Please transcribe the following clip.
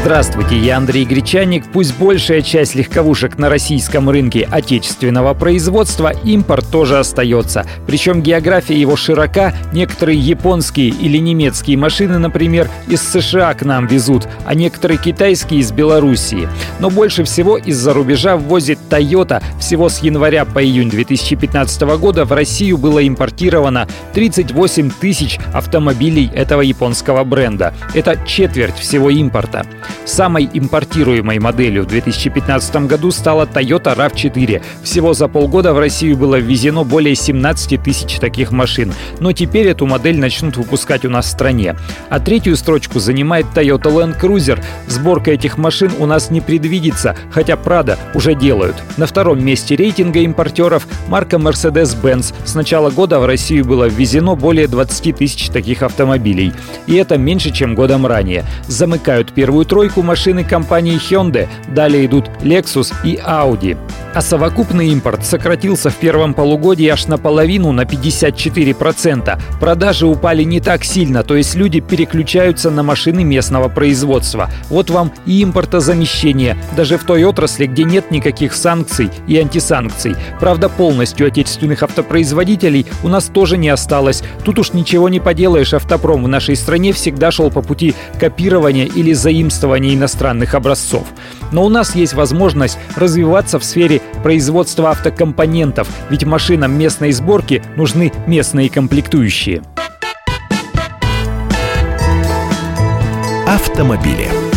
Здравствуйте, я Андрей Гречаник. Пусть большая часть легковушек на российском рынке отечественного производства, импорт тоже остается. Причем география его широка. Некоторые японские или немецкие машины, например, из США к нам везут, а некоторые китайские из Белоруссии. Но больше всего из-за рубежа ввозит Toyota. Всего с января по июнь 2015 года в Россию было импортировано 38 тысяч автомобилей этого японского бренда. Это четверть всего импорта. Самой импортируемой моделью в 2015 году стала Toyota RAV4. Всего за полгода в Россию было ввезено более 17 тысяч таких машин. Но теперь эту модель начнут выпускать у нас в стране. А третью строчку занимает Toyota Land Cruiser. Сборка этих машин у нас не предвидится, хотя Prado уже делают. На втором месте рейтинга импортеров марка Mercedes-Benz. С начала года в Россию было ввезено более 20 тысяч таких автомобилей. И это меньше, чем годом ранее. Замыкают первую тройку тройку машины компании Hyundai, далее идут Lexus и Audi. А совокупный импорт сократился в первом полугодии аж наполовину, на 54%. Продажи упали не так сильно, то есть люди переключаются на машины местного производства. Вот вам и импортозамещение, даже в той отрасли, где нет никаких санкций и антисанкций. Правда, полностью отечественных автопроизводителей у нас тоже не осталось. Тут уж ничего не поделаешь, автопром в нашей стране всегда шел по пути копирования или заимствования использования иностранных образцов. Но у нас есть возможность развиваться в сфере производства автокомпонентов, ведь машинам местной сборки нужны местные комплектующие. Автомобили.